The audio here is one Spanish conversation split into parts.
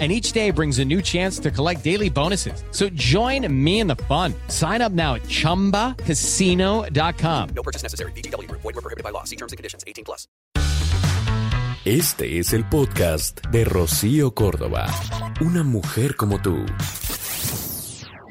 and each day brings a new chance to collect daily bonuses. So join me in the fun. Sign up now at ChumbaCasino.com. No purchase necessary. BGW. Void were prohibited by law. See terms and conditions. 18 plus. Este es el podcast de Rocío Córdoba. Una mujer como tú.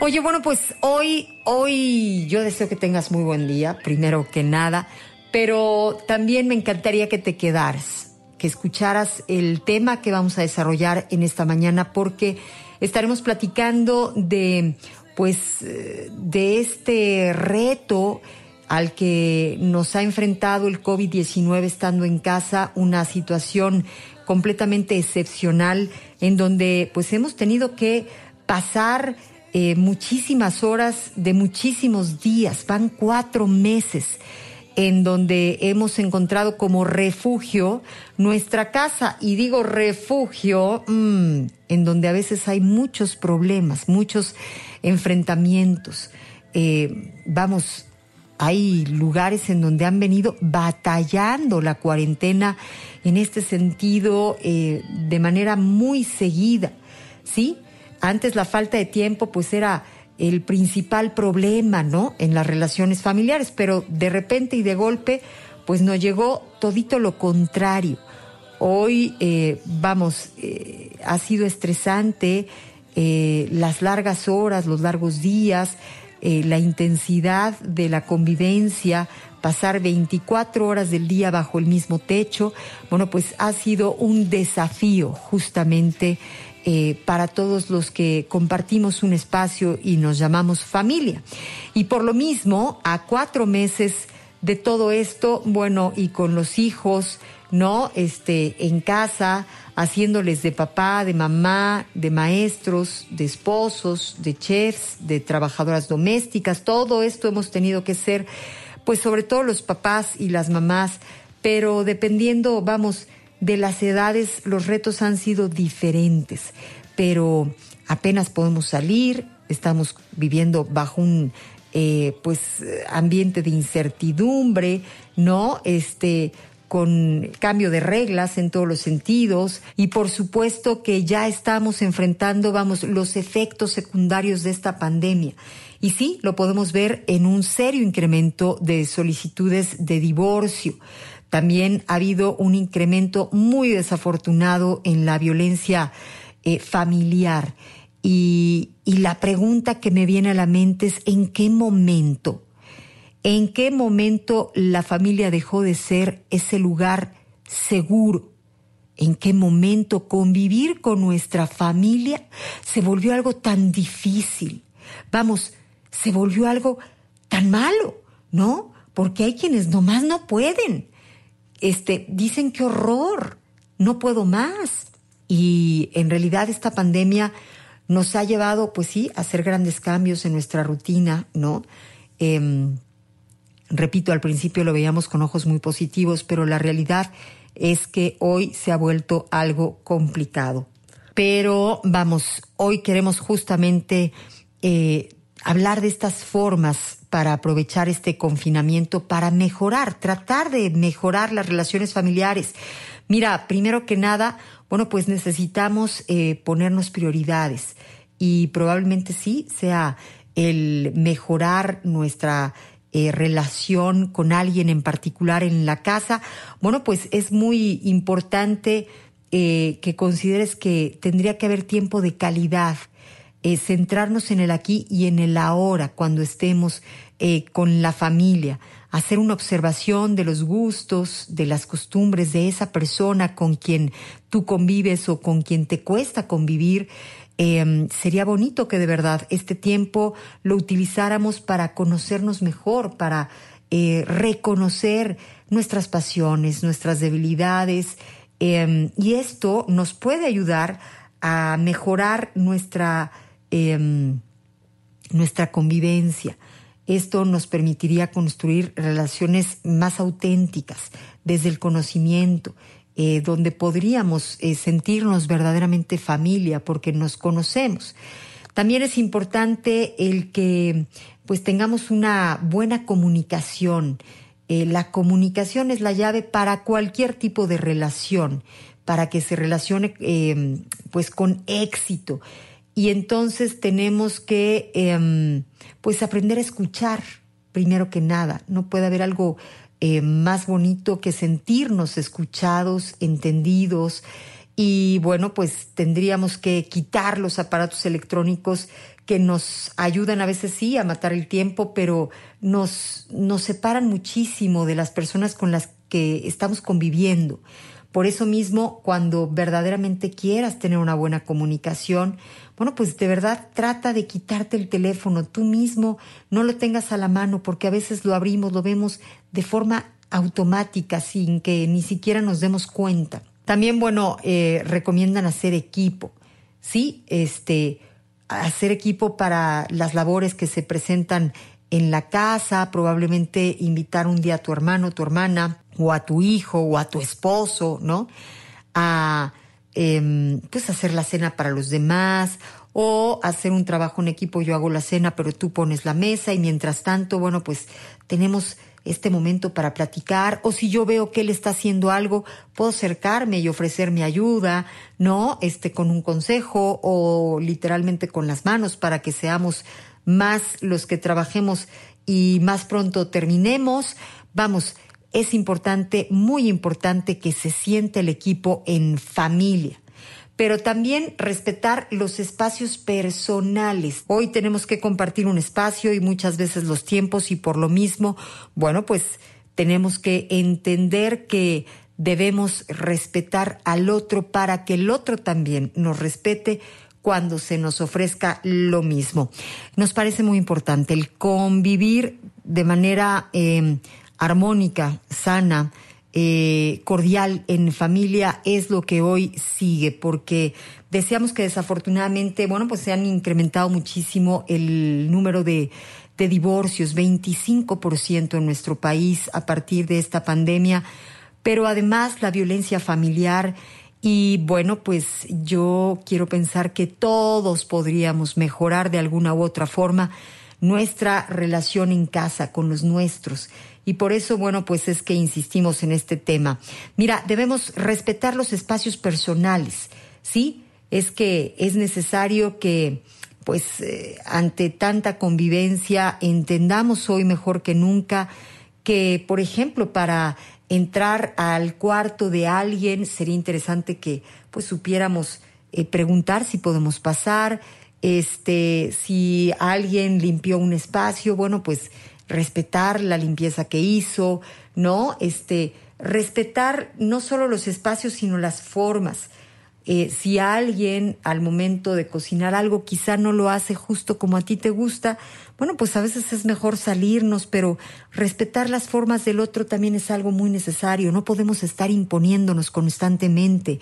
Oye, bueno, pues hoy, hoy yo deseo que tengas muy buen día, primero que nada, pero también me encantaría que te quedaras que escucharas el tema que vamos a desarrollar en esta mañana porque estaremos platicando de pues de este reto al que nos ha enfrentado el COVID-19 estando en casa, una situación completamente excepcional en donde pues hemos tenido que pasar eh, muchísimas horas de muchísimos días, van cuatro meses en donde hemos encontrado como refugio nuestra casa. Y digo refugio, mm, en donde a veces hay muchos problemas, muchos enfrentamientos. Eh, vamos, hay lugares en donde han venido batallando la cuarentena en este sentido eh, de manera muy seguida, ¿sí? Antes la falta de tiempo pues era el principal problema, ¿no? En las relaciones familiares, pero de repente y de golpe, pues nos llegó todito lo contrario. Hoy, eh, vamos, eh, ha sido estresante eh, las largas horas, los largos días, la intensidad de la convivencia, pasar 24 horas del día bajo el mismo techo, bueno, pues ha sido un desafío justamente eh, para todos los que compartimos un espacio y nos llamamos familia. Y por lo mismo, a cuatro meses de todo esto, bueno, y con los hijos, ¿no? Este, en casa, haciéndoles de papá, de mamá, de maestros, de esposos, de chefs, de trabajadoras domésticas, todo esto hemos tenido que ser, pues sobre todo los papás y las mamás, pero dependiendo, vamos, de las edades los retos han sido diferentes, pero apenas podemos salir, estamos viviendo bajo un eh, pues ambiente de incertidumbre, ¿no? Este con cambio de reglas en todos los sentidos y por supuesto que ya estamos enfrentando, vamos, los efectos secundarios de esta pandemia. Y sí, lo podemos ver en un serio incremento de solicitudes de divorcio. También ha habido un incremento muy desafortunado en la violencia eh, familiar. Y, y la pregunta que me viene a la mente es, ¿en qué momento? ¿En qué momento la familia dejó de ser ese lugar seguro? ¿En qué momento convivir con nuestra familia se volvió algo tan difícil? Vamos, se volvió algo tan malo, ¿no? Porque hay quienes nomás no pueden este, dicen qué horror, no puedo más. Y en realidad esta pandemia nos ha llevado, pues sí, a hacer grandes cambios en nuestra rutina, ¿no? Em, repito, al principio lo veíamos con ojos muy positivos, pero la realidad es que hoy se ha vuelto algo complicado. Pero vamos, hoy queremos justamente eh, hablar de estas formas para aprovechar este confinamiento para mejorar, tratar de mejorar las relaciones familiares. Mira, primero que nada, bueno, pues necesitamos eh, ponernos prioridades y probablemente sí sea el mejorar nuestra eh, relación con alguien en particular en la casa. Bueno, pues es muy importante eh, que consideres que tendría que haber tiempo de calidad eh, centrarnos en el aquí y en el ahora cuando estemos eh, con la familia, hacer una observación de los gustos, de las costumbres de esa persona con quien tú convives o con quien te cuesta convivir. Em, sería bonito que de verdad este tiempo lo utilizáramos para conocernos mejor, para eh, reconocer nuestras pasiones, nuestras debilidades, em, y esto nos puede ayudar a mejorar nuestra Em, nuestra convivencia. Esto nos permitiría construir relaciones más auténticas desde el conocimiento, eh, donde podríamos eh, sentirnos verdaderamente familia porque nos conocemos. También es importante el que pues tengamos una buena comunicación. Eh, la comunicación es la llave para cualquier tipo de relación, para que se relacione pues con éxito. Y entonces tenemos que em, pues aprender a escuchar primero que nada. No puede haber algo eh, más bonito que sentirnos escuchados, entendidos. Y bueno, pues tendríamos que quitar los aparatos electrónicos que nos ayudan a veces sí a matar el tiempo, pero nos, nos separan muchísimo de las personas con las que estamos conviviendo. Por eso mismo, cuando verdaderamente quieras tener una buena comunicación, bueno, pues de verdad trata de quitarte el teléfono tú mismo, no lo tengas a la mano, porque a veces lo abrimos, lo vemos de forma automática, sin que ni siquiera nos demos cuenta. También, bueno, eh, recomiendan hacer equipo, ¿sí? Este, hacer equipo para las labores que se presentan en la casa, probablemente invitar un día a tu hermano, tu hermana, o a tu hijo, o a tu esposo, ¿no? A eh, pues hacer la cena para los demás, o hacer un trabajo en equipo, yo hago la cena, pero tú pones la mesa, y mientras tanto, bueno, pues tenemos este momento para platicar, o si yo veo que él está haciendo algo, puedo acercarme y ofrecer mi ayuda, ¿no? Este, con un consejo o literalmente con las manos para que seamos más los que trabajemos y más pronto terminemos. Vamos, es importante, muy importante que se siente el equipo en familia pero también respetar los espacios personales. Hoy tenemos que compartir un espacio y muchas veces los tiempos y por lo mismo, bueno, pues tenemos que entender que debemos respetar al otro para que el otro también nos respete cuando se nos ofrezca lo mismo. Nos parece muy importante el convivir de manera eh, armónica, sana, eh, cordial en familia es lo que hoy sigue, porque deseamos que desafortunadamente, bueno, pues se han incrementado muchísimo el número de, de divorcios, 25% en nuestro país a partir de esta pandemia, pero además la violencia familiar y bueno, pues yo quiero pensar que todos podríamos mejorar de alguna u otra forma nuestra relación en casa con los nuestros. Y por eso, bueno, pues es que insistimos en este tema. Mira, debemos respetar los espacios personales, ¿sí? Es que es necesario que, pues, eh, ante tanta convivencia, entendamos hoy mejor que nunca que, por ejemplo, para entrar al cuarto de alguien, sería interesante que pues supiéramos eh, preguntar si podemos pasar, este, si alguien limpió un espacio, bueno, pues respetar la limpieza que hizo, ¿no? Este, respetar no solo los espacios, sino las formas. Eh, si alguien al momento de cocinar algo quizá no lo hace justo como a ti te gusta, bueno, pues a veces es mejor salirnos, pero respetar las formas del otro también es algo muy necesario. No podemos estar imponiéndonos constantemente,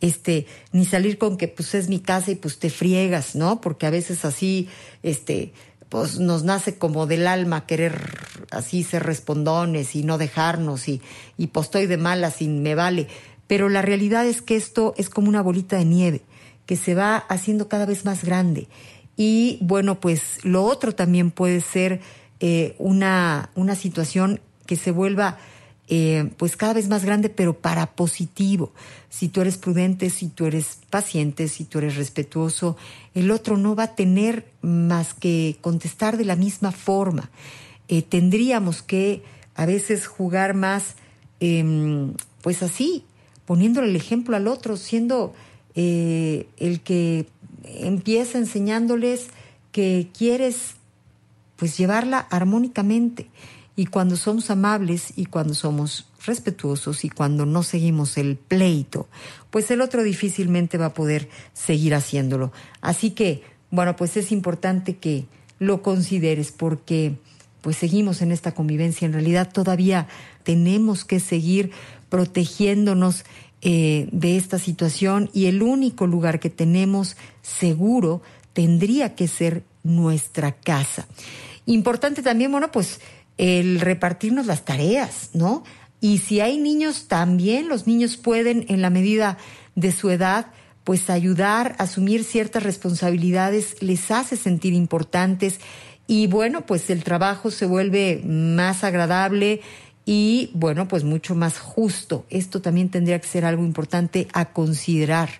este, ni salir con que pues es mi casa y pues te friegas, ¿no? Porque a veces así, este, pues nos nace como del alma querer así ser respondones y no dejarnos y, y pues estoy de malas y me vale pero la realidad es que esto es como una bolita de nieve que se va haciendo cada vez más grande. Y bueno, pues lo otro también puede ser eh, una, una situación que se vuelva eh, pues cada vez más grande, pero para positivo. Si tú eres prudente, si tú eres paciente, si tú eres respetuoso, el otro no va a tener más que contestar de la misma forma. Eh, tendríamos que a veces jugar más, em, pues así, poniéndole el ejemplo al otro, siendo eh, el que empieza enseñándoles que quieres pues llevarla armónicamente. Y cuando somos amables y cuando somos respetuosos y cuando no seguimos el pleito, pues el otro difícilmente va a poder seguir haciéndolo. Así que, bueno, pues es importante que lo consideres porque pues seguimos en esta convivencia. En realidad todavía tenemos que seguir protegiéndonos eh, de esta situación y el único lugar que tenemos seguro tendría que ser nuestra casa. Importante también, bueno, pues el repartirnos las tareas, ¿no? Y si hay niños, también los niños pueden, en la medida de su edad, pues ayudar asumir ciertas responsabilidades, les hace sentir importantes y bueno, pues el trabajo se vuelve más agradable y bueno, pues mucho más justo. Esto también tendría que ser algo importante a considerar.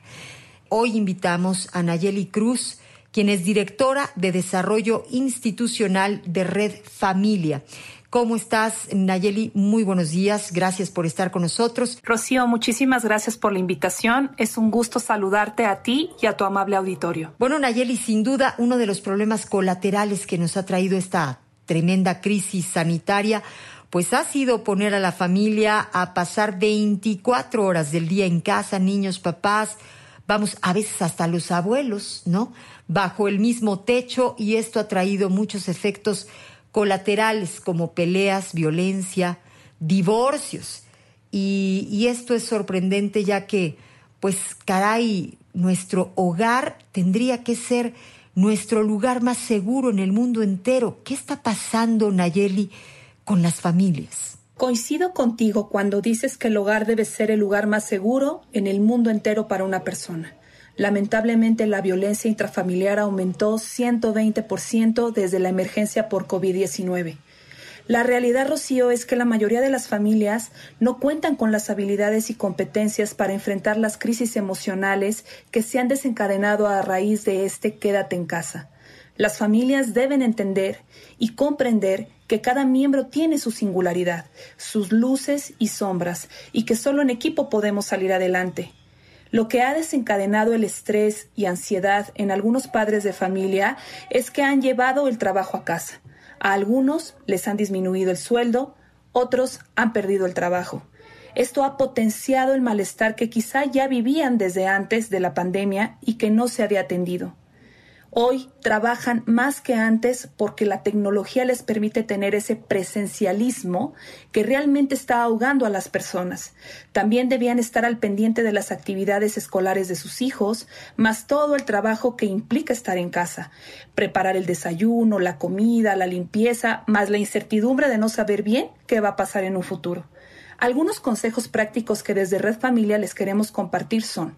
Hoy invitamos a Nayeli Cruz, quien es directora de Desarrollo Institucional de Red Familia. ¿Cómo estás, Nayeli? Muy buenos días. Gracias por estar con nosotros. Rocío, muchísimas gracias por la invitación. Es un gusto saludarte a ti y a tu amable auditorio. Bueno, Nayeli, sin duda, uno de los problemas colaterales que nos ha traído esta tremenda crisis sanitaria, pues ha sido poner a la familia a pasar 24 horas del día en casa, niños, papás, vamos, a veces hasta los abuelos, ¿no? Bajo el mismo techo y esto ha traído muchos efectos colaterales como peleas, violencia, divorcios. Y, esto es sorprendente ya que, pues, caray, nuestro hogar tendría que ser nuestro lugar más seguro en el mundo entero. ¿Qué está pasando, Nayeli, con las familias? Coincido contigo cuando dices que el hogar debe ser el lugar más seguro en el mundo entero para una persona. Lamentablemente, la violencia intrafamiliar aumentó 120% desde la emergencia por COVID-19. La realidad, Rocío, es que la mayoría de las familias no cuentan con las habilidades y competencias para enfrentar las crisis emocionales que se han desencadenado a raíz de este quédate en casa. Las familias deben entender y comprender que cada miembro tiene su singularidad, sus luces y sombras, y que solo en equipo podemos salir adelante. Lo que ha desencadenado el estrés y ansiedad en algunos padres de familia es que han llevado el trabajo a casa. A algunos les han disminuido el sueldo, otros han perdido el trabajo. Esto ha potenciado el malestar que quizá ya vivían desde antes de la pandemia y que no se había atendido. Hoy trabajan más que antes porque la tecnología les permite tener ese presencialismo que realmente está ahogando a las personas. También debían estar al pendiente de las actividades escolares de sus hijos, más todo el trabajo que implica estar en casa. Preparar el desayuno, la comida, la limpieza, más la incertidumbre de no saber bien qué va a pasar en un futuro. Algunos consejos prácticos que desde Red Familia les queremos compartir son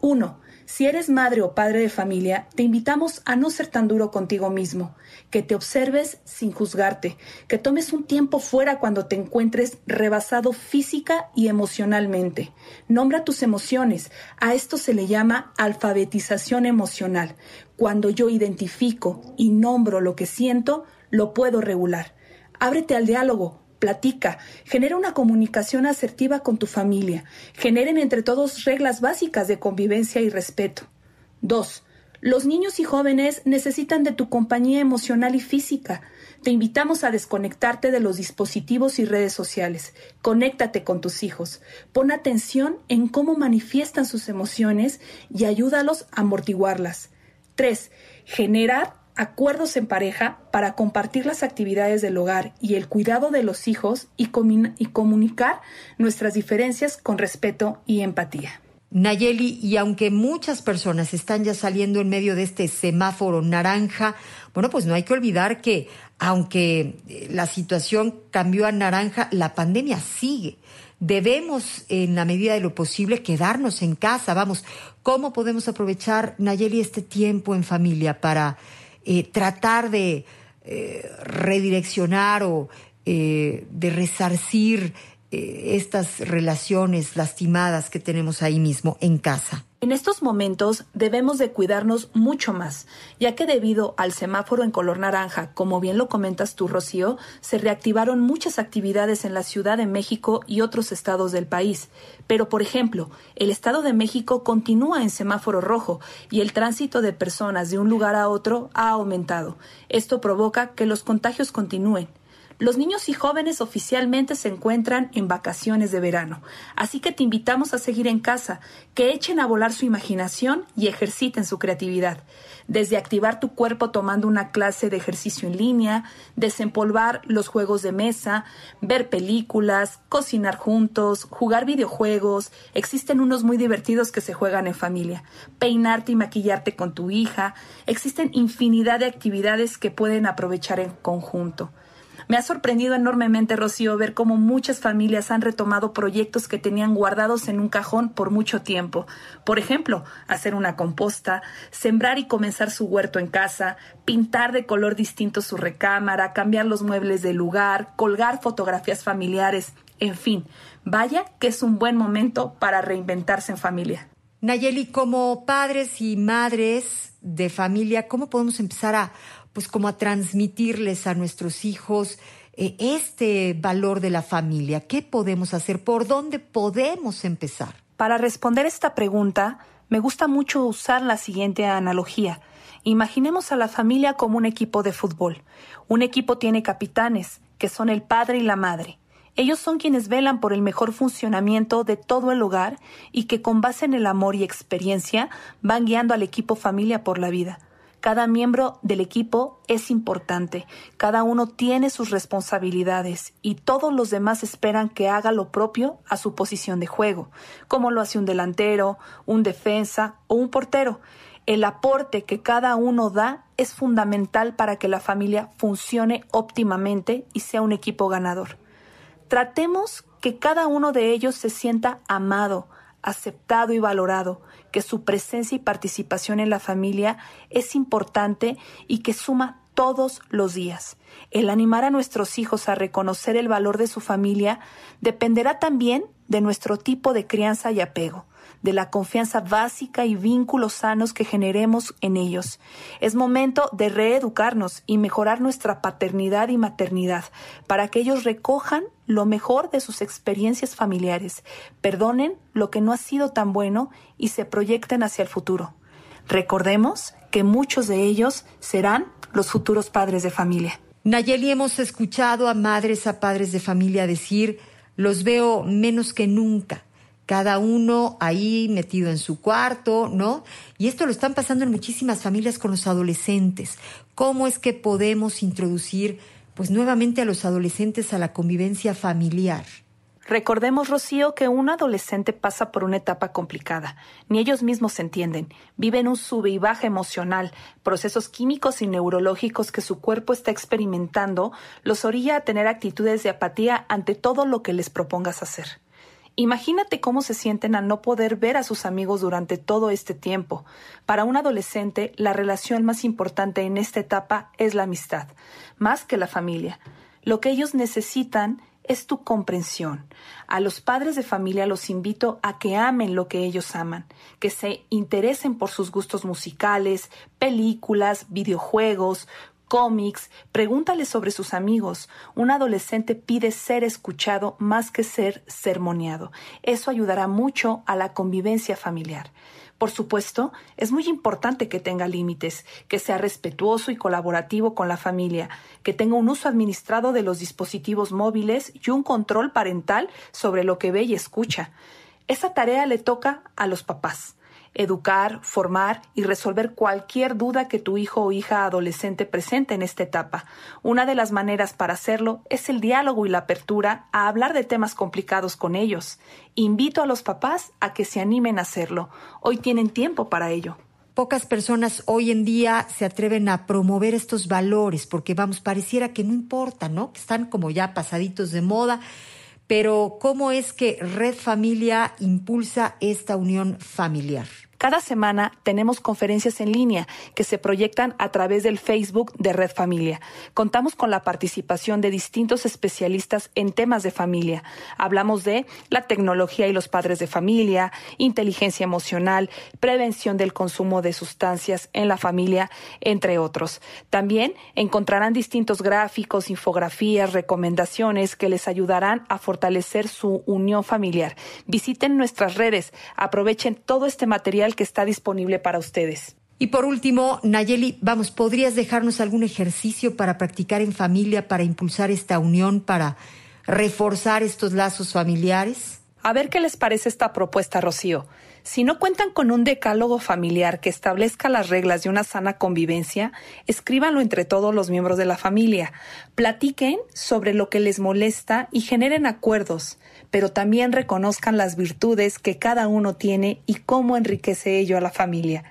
1. Si eres madre o padre de familia, te invitamos a no ser tan duro contigo mismo, que te observes sin juzgarte, que tomes un tiempo fuera cuando te encuentres rebasado física y emocionalmente. Nombra tus emociones. A esto se le llama alfabetización emocional. Cuando yo identifico y nombro lo que siento, lo puedo regular. Ábrete al diálogo, platica, genera una comunicación asertiva con tu familia, generen entre todos reglas básicas de convivencia y respeto. 2. Los niños y jóvenes necesitan de tu compañía emocional y física. Te invitamos a desconectarte de los dispositivos y redes sociales. Conéctate con tus hijos. Pon atención en cómo manifiestan sus emociones y ayúdalos a amortiguarlas. 3. Generar acuerdos en pareja para compartir las actividades del hogar y el cuidado de los hijos y, y comunicar nuestras diferencias con respeto y empatía. Nayeli, y aunque muchas personas están ya saliendo en medio de este semáforo naranja, bueno, pues no hay que olvidar que aunque eh, la situación cambió a naranja, la pandemia sigue. Debemos, en la medida de lo posible, quedarnos en casa. Vamos, ¿cómo podemos aprovechar, Nayeli, este tiempo en familia para eh, tratar de eh, redireccionar o eh, de resarcir estas relaciones lastimadas que tenemos ahí mismo en casa. En estos momentos debemos de cuidarnos mucho más, ya que debido al semáforo en color naranja, como bien lo comentas tú, Rocío, se reactivaron muchas actividades en la Ciudad de México y otros estados del país. Pero, por ejemplo, el Estado de México continúa en semáforo rojo y el tránsito de personas de un lugar a otro ha aumentado. Esto provoca que los contagios continúen. Los niños y jóvenes oficialmente se encuentran en vacaciones de verano, así que te invitamos a seguir en casa, que echen a volar su imaginación y ejerciten su creatividad. Desde activar tu cuerpo tomando una clase de ejercicio en línea, desempolvar los juegos de mesa, ver películas, cocinar juntos, jugar videojuegos, existen unos muy divertidos que se juegan en familia, peinarte y maquillarte con tu hija, existen infinidad de actividades que pueden aprovechar en conjunto. Me ha sorprendido enormemente, Rocío, ver cómo muchas familias han retomado proyectos que tenían guardados en un cajón por mucho tiempo. Por ejemplo, hacer una composta, sembrar y comenzar su huerto en casa, pintar de color distinto su recámara, cambiar los muebles del lugar, colgar fotografías familiares, en fin, vaya que es un buen momento para reinventarse en familia. Nayeli, como padres y madres de familia, ¿cómo podemos empezar a pues como a transmitirles a nuestros hijos eh, este valor de la familia. ¿Qué podemos hacer? ¿Por dónde podemos empezar? Para responder esta pregunta, me gusta mucho usar la siguiente analogía. Imaginemos a la familia como un equipo de fútbol. Un equipo tiene capitanes, que son el padre y la madre. Ellos son quienes velan por el mejor funcionamiento de todo el hogar y que con base en el amor y experiencia van guiando al equipo familia por la vida. Cada miembro del equipo es importante, cada uno tiene sus responsabilidades y todos los demás esperan que haga lo propio a su posición de juego, como lo hace un delantero, un defensa o un portero. El aporte que cada uno da es fundamental para que la familia funcione óptimamente y sea un equipo ganador. Tratemos que cada uno de ellos se sienta amado, aceptado y valorado, que su presencia y participación en la familia es importante y que suma todos los días. El animar a nuestros hijos a reconocer el valor de su familia dependerá también de nuestro tipo de crianza y apego de la confianza básica y vínculos sanos que generemos en ellos. Es momento de reeducarnos y mejorar nuestra paternidad y maternidad para que ellos recojan lo mejor de sus experiencias familiares, perdonen lo que no ha sido tan bueno y se proyecten hacia el futuro. Recordemos que muchos de ellos serán los futuros padres de familia. Nayeli, hemos escuchado a madres, a padres de familia decir, los veo menos que nunca cada uno ahí metido en su cuarto, ¿no? Y esto lo están pasando en muchísimas familias con los adolescentes. ¿Cómo es que podemos introducir, pues nuevamente a los adolescentes a la convivencia familiar? Recordemos, Rocío, que un adolescente pasa por una etapa complicada. Ni ellos mismos se entienden. Viven un sube y baja emocional. Procesos químicos y neurológicos que su cuerpo está experimentando los orilla a tener actitudes de apatía ante todo lo que les propongas hacer. Imagínate cómo se sienten al no poder ver a sus amigos durante todo este tiempo. Para un adolescente, la relación más importante en esta etapa es la amistad, más que la familia. Lo que ellos necesitan es tu comprensión. A los padres de familia los invito a que amen lo que ellos aman, que se interesen por sus gustos musicales, películas, videojuegos, cómics, pregúntale sobre sus amigos. Un adolescente pide ser escuchado más que ser sermoneado. Eso ayudará mucho a la convivencia familiar. Por supuesto, es muy importante que tenga límites, que sea respetuoso y colaborativo con la familia, que tenga un uso administrado de los dispositivos móviles y un control parental sobre lo que ve y escucha. Esa tarea le toca a los papás educar, formar y resolver cualquier duda que tu hijo o hija adolescente presente en esta etapa. Una de las maneras para hacerlo es el diálogo y la apertura a hablar de temas complicados con ellos. Invito a los papás a que se animen a hacerlo. Hoy tienen tiempo para ello. Pocas personas hoy en día se atreven a promover estos valores porque vamos, pareciera que no importa, ¿no? Que están como ya pasaditos de moda pero ¿cómo es que Red Familia impulsa esta unión familiar? Cada semana tenemos conferencias en línea que se proyectan a través del Facebook de Red Familia. Contamos con la participación de distintos especialistas en temas de familia. Hablamos de la tecnología y los padres de familia, inteligencia emocional, prevención del consumo de sustancias en la familia, entre otros. También encontrarán distintos gráficos, infografías, recomendaciones que les ayudarán a fortalecer su unión familiar. Visiten nuestras redes, aprovechen todo este material que está disponible para ustedes. Y por último, Nayeli, vamos, ¿podrías dejarnos algún ejercicio para practicar en familia, para impulsar esta unión, para reforzar estos lazos familiares? A ver qué les parece esta propuesta, Rocío. Si no cuentan con un decálogo familiar que establezca las reglas de una sana convivencia, escríbanlo entre todos los miembros de la familia. Platiquen sobre lo que les molesta y generen acuerdos, pero también reconozcan las virtudes que cada uno tiene y cómo enriquece ello a la familia.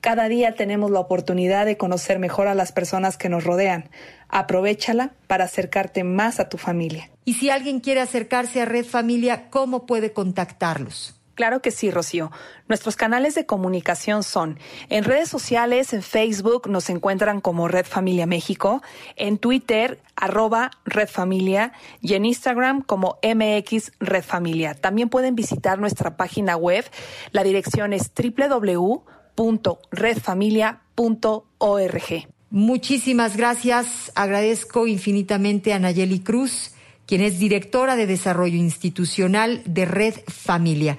Cada día tenemos la oportunidad de conocer mejor a las personas que nos rodean. Aprovechala para acercarte más a tu familia. Y si alguien quiere acercarse a Red Familia, ¿cómo puede contactarlos? Claro que sí, Rocío. Nuestros canales de comunicación son en redes sociales, en Facebook nos encuentran como Red Familia México, en Twitter arroba Red Familia y en Instagram como MX Red Familia. También pueden visitar nuestra página web. La dirección es www.redfamilia.org. Muchísimas gracias. Agradezco infinitamente a Nayeli Cruz, quien es directora de Desarrollo Institucional de Red Familia